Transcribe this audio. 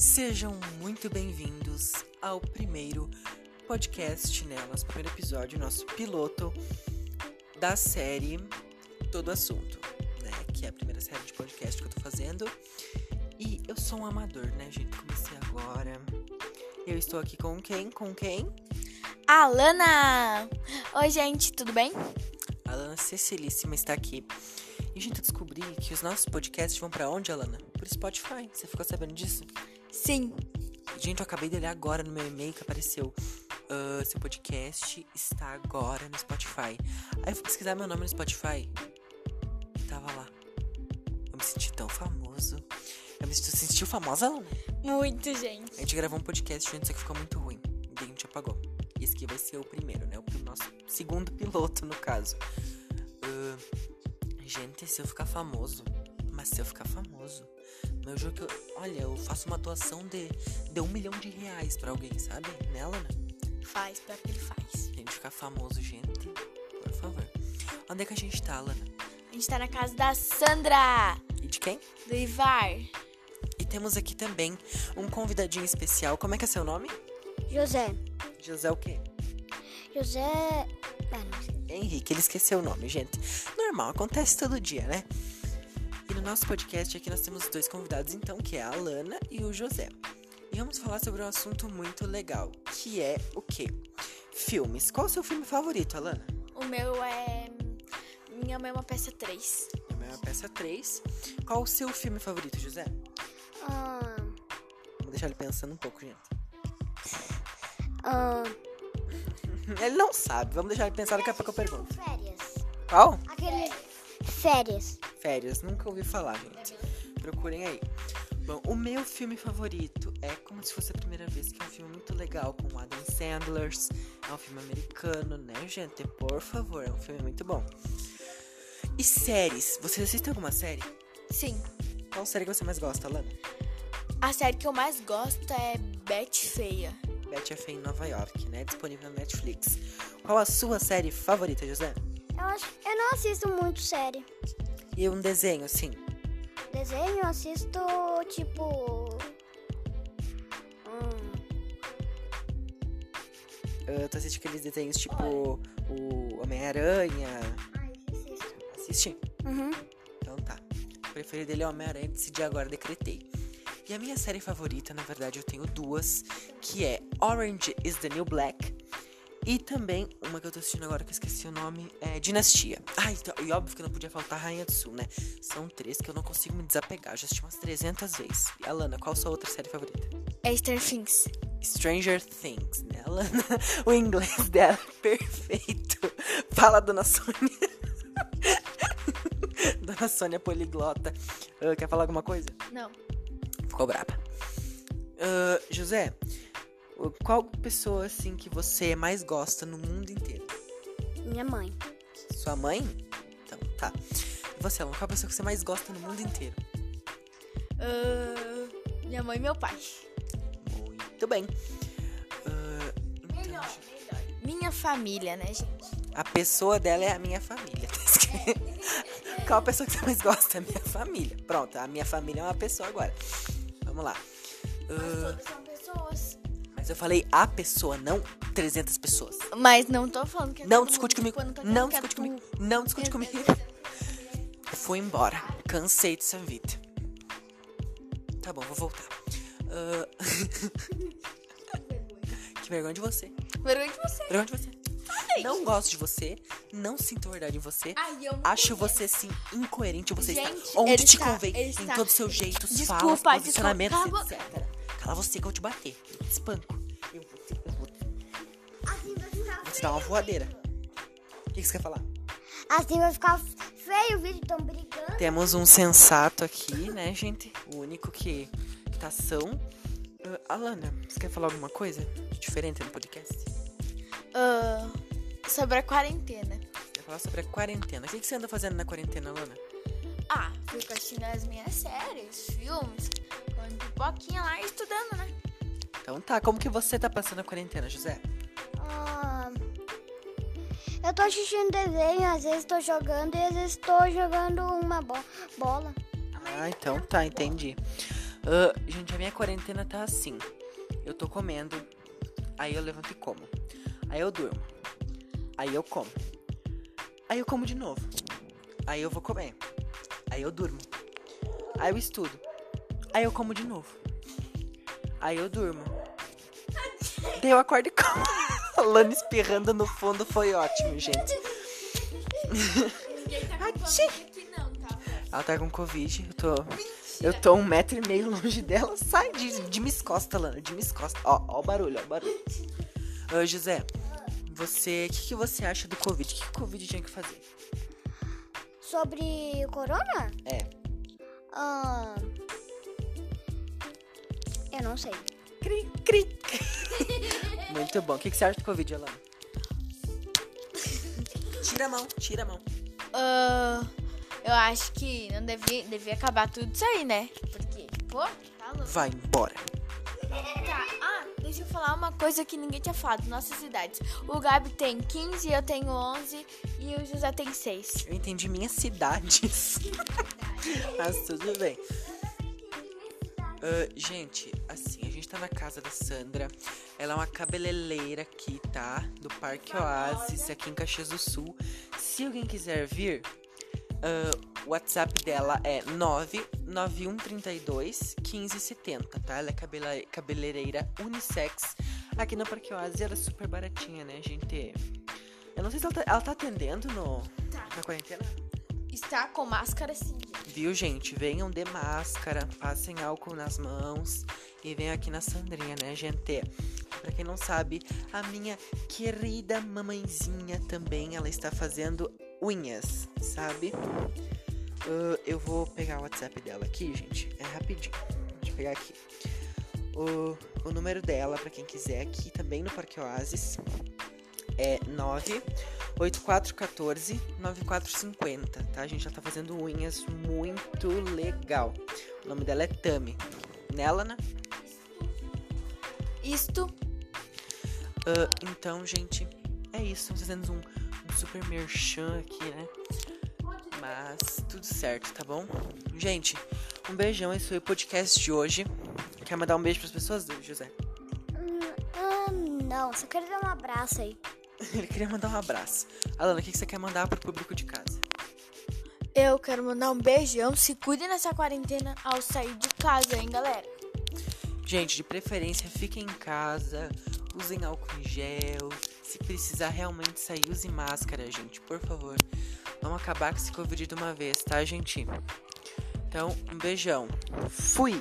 Sejam muito bem-vindos ao primeiro podcast, né? Nosso primeiro episódio, nosso piloto da série Todo Assunto, né? Que é a primeira série de podcast que eu tô fazendo. E eu sou um amador, né, gente? Comecei agora. Eu estou aqui com quem? Com quem? Alana! Oi, gente, tudo bem? Alana Cecilíssima está aqui. E, gente, eu descobri que os nossos podcasts vão pra onde, Alana? Pro Spotify. Você ficou sabendo disso? Sim. Gente, eu acabei de olhar agora no meu e-mail que apareceu. "Ah, seu podcast está agora no Spotify. Aí eu fui pesquisar meu nome no Spotify. E tava lá. Eu me senti tão famoso. Eu me senti, sentiu famosa, Alana? Muito, gente. A gente gravou um podcast junto, só que ficou muito ruim. E a gente apagou. E esse aqui vai ser o primeiro, né? O nosso segundo piloto, no caso. Ah, gente, se eu ficar famoso. Mas se eu ficar famoso. Meu jogo que eu. Olha, eu faço uma doação de, de um milhão de reais pra alguém, sabe? Né, Lana? Faz, pior que ele faz. A gente ficar famoso, gente. Por favor. Onde é que a gente tá, Lana? A gente tá na casa da Sandra, E de quem? do Ivar. E temos aqui também um convidadinho especial. Como é que é seu nome? José. José o quê? José. Ah, não sei. Henrique, ele esqueceu o nome, gente. Normal, acontece todo dia, né? E no nosso podcast aqui nós temos dois convidados, então, que é a Alana e o José. E vamos falar sobre um assunto muito legal, que é o quê? Filmes. Qual o seu filme favorito, Alana? O meu é. Minha mãe é uma peça 3. A minha é peça 3. Qual o seu filme favorito, José? Ah, Vou deixar ele pensando um pouco, gente. ah, Ele não sabe, vamos deixar ele pensar, daqui a pouco eu pergunto. férias. Qual? Aquele. Férias. Férias, nunca ouvi falar, gente. Procurem aí. Bom, o meu filme favorito é Como Se Fosse a Primeira Vez, que é um filme muito legal com o Adam Sandler. É um filme americano, né, gente? Por favor, é um filme muito bom. E séries? Vocês assistem alguma série? Sim. Qual série que você mais gosta, Lana? A série que eu mais gosto é Beth Feia. Betty é Feia em Nova York, né? Disponível na Netflix. Qual a sua série favorita, José? Eu, acho, eu não assisto muito série. E um desenho, assim. Desenho eu assisto tipo. Hum, Uh, tu assiste aqueles desenhos tipo o Homem-Aranha. ai, assisto. Assiste? Uhum. Então tá. O preferido dele é Homem-Aranha, decidi agora, decretei. E a minha série favorita, na verdade, eu tenho duas, que é Orange is the New Black. E também, uma que eu tô assistindo agora que eu esqueci o nome, é Dinastia. Ah, então, e óbvio que não podia faltar Rainha do Sul, né? São três que eu não consigo me desapegar, já assisti umas 300 vezes. E Alana, qual sua outra série favorita? É Stranger Things. Stranger Things, né, Alana? O inglês dela é perfeito. Fala, Dona Sônia. Dona Sônia poliglota. Ah, quer falar alguma coisa? Não. Ficou braba. Ah, José, qual pessoa assim que você mais gosta no mundo inteiro? Minha mãe. Sua mãe? Então, tá. Você, qual a pessoa que você mais gosta no mundo inteiro? Ah, minha mãe e meu pai. Muito bem. Ah, então, Minha família, né, gente? A pessoa dela é a minha família. Qual a pessoa que você mais gosta? A minha família. Pronto, a minha família é uma pessoa agora. Vamos lá. Ah, Todas são pessoas. Mas eu falei a pessoa, não 300 pessoas. Mas não tô falando que é Não todo discute comigo. tipo, eu tô Não é discute tu. comigo. Não discute comigo. Fui embora. Cansei dessa vida. Tá bom, vou voltar. Ah, que vergonha de você. Vergonha de você. Vergonha de você. Não gosto de você. Não sinto verdade em você. Ai, Acho conheço. você, sim, incoerente. Você Gente, está onde te está- convém. Em está- todos os seus jeitos, Desculpa, falas, posicionamentos, desculpa. Etc. Cala você que eu vou te bater. Eu te espanco. Eu vou te, eu vou te, Assim vai ficar vou te dar uma voadeira. O que, que você quer falar? Assim vai ficar feio o vídeo, tão brigando. Temos um sensato aqui, né, gente? O único que, que tá são. Ah, Alana, você quer falar alguma coisa diferente no podcast? Ah, sobre a quarentena. Quer falar sobre a quarentena. O que, que você anda fazendo na quarentena, Alana? Ah, fico assistindo as minhas séries, filmes, com pipoquinha lá e? Então tá, como que você tá passando a quarentena, José? Ah, eu tô assistindo desenho, às vezes tô jogando e às vezes tô jogando uma bo- bola. Ah, então tá, entendi. Ah, gente, a minha quarentena tá assim. Eu tô comendo, aí eu levanto e como. Aí eu durmo. Aí eu como. Aí eu como de novo. Aí eu vou comer. Aí eu durmo. Aí eu estudo. Aí eu como de novo. Aí eu durmo. Daí eu acordo e como. A Lana espirrando no fundo foi ótimo, gente. Ninguém tá com Covid aqui não, tá? Ela tá com Covid. Eu tô. Eu tô um metro e meio longe dela. Sai de, de me escosta, Lana. De me escosta. Ó, ó o barulho, ó o barulho. Ô, José, você. O que, que você acha do Covid? O que, que o Covid tinha que fazer? Sobre corona? É. Ah, eu não sei. Cri, cri. Muito bom. O que, que você acha do Covid, Alana? Tira a mão, tira a mão. Ah, eu acho que não devia, devia acabar tudo isso aí, né? Porque, pô, tá louco. Vai embora. Tá, ah, deixa eu falar uma coisa que ninguém tinha falado. Nossas idades. O Gabi tem 15, eu tenho 11 e o José tem 6. Eu entendi minhas cidades. Mas tudo bem. Ah, gente, assim, a gente tá na casa da Sandra. Ela é uma cabeleireira aqui, tá? Do Parque Oasis, aqui em Caxias do Sul. Se alguém quiser vir, ah, o WhatsApp dela é 99132 1570, tá? Ela é cabela- cabeleireira unissex aqui no Parque Oasis. Ela é super baratinha, né, gente? Eu não sei se ela tá, ela tá atendendo no, Tá. na quarentena. Está com máscara sim. Viu, gente? Venham de máscara, passem álcool nas mãos e venham aqui na Sandrinha, né, gente? Pra quem não sabe, a minha querida mamãezinha também, ela está fazendo unhas, sabe? Ah, eu vou pegar o WhatsApp dela aqui, gente. É rapidinho. Deixa eu pegar aqui. O, o número dela, pra quem quiser, aqui também no Parque Oasis, é 98414 9450, tá? A gente já tá fazendo unhas muito legal. O nome dela é Tami. Né, Lana? Isto Ah, então, gente, é isso. Estamos fazendo um, um super merchan aqui, né? Mas tudo certo, tá bom? Gente, um beijão. Esse foi o podcast de hoje. Quer mandar um beijo pras pessoas, José? Hum, ah, não, só quero dar um abraço aí. Ele queria mandar um abraço. Alana, o que você quer mandar pro público de casa? Eu quero mandar um beijão. Se cuide nessa quarentena ao sair de casa, hein, galera? Gente, de preferência, fiquem em casa, usem álcool em gel. Se precisar realmente sair, use máscara, gente, por favor. Vamos acabar com esse Covid de uma vez, tá, gente? Então, um beijão. Fui!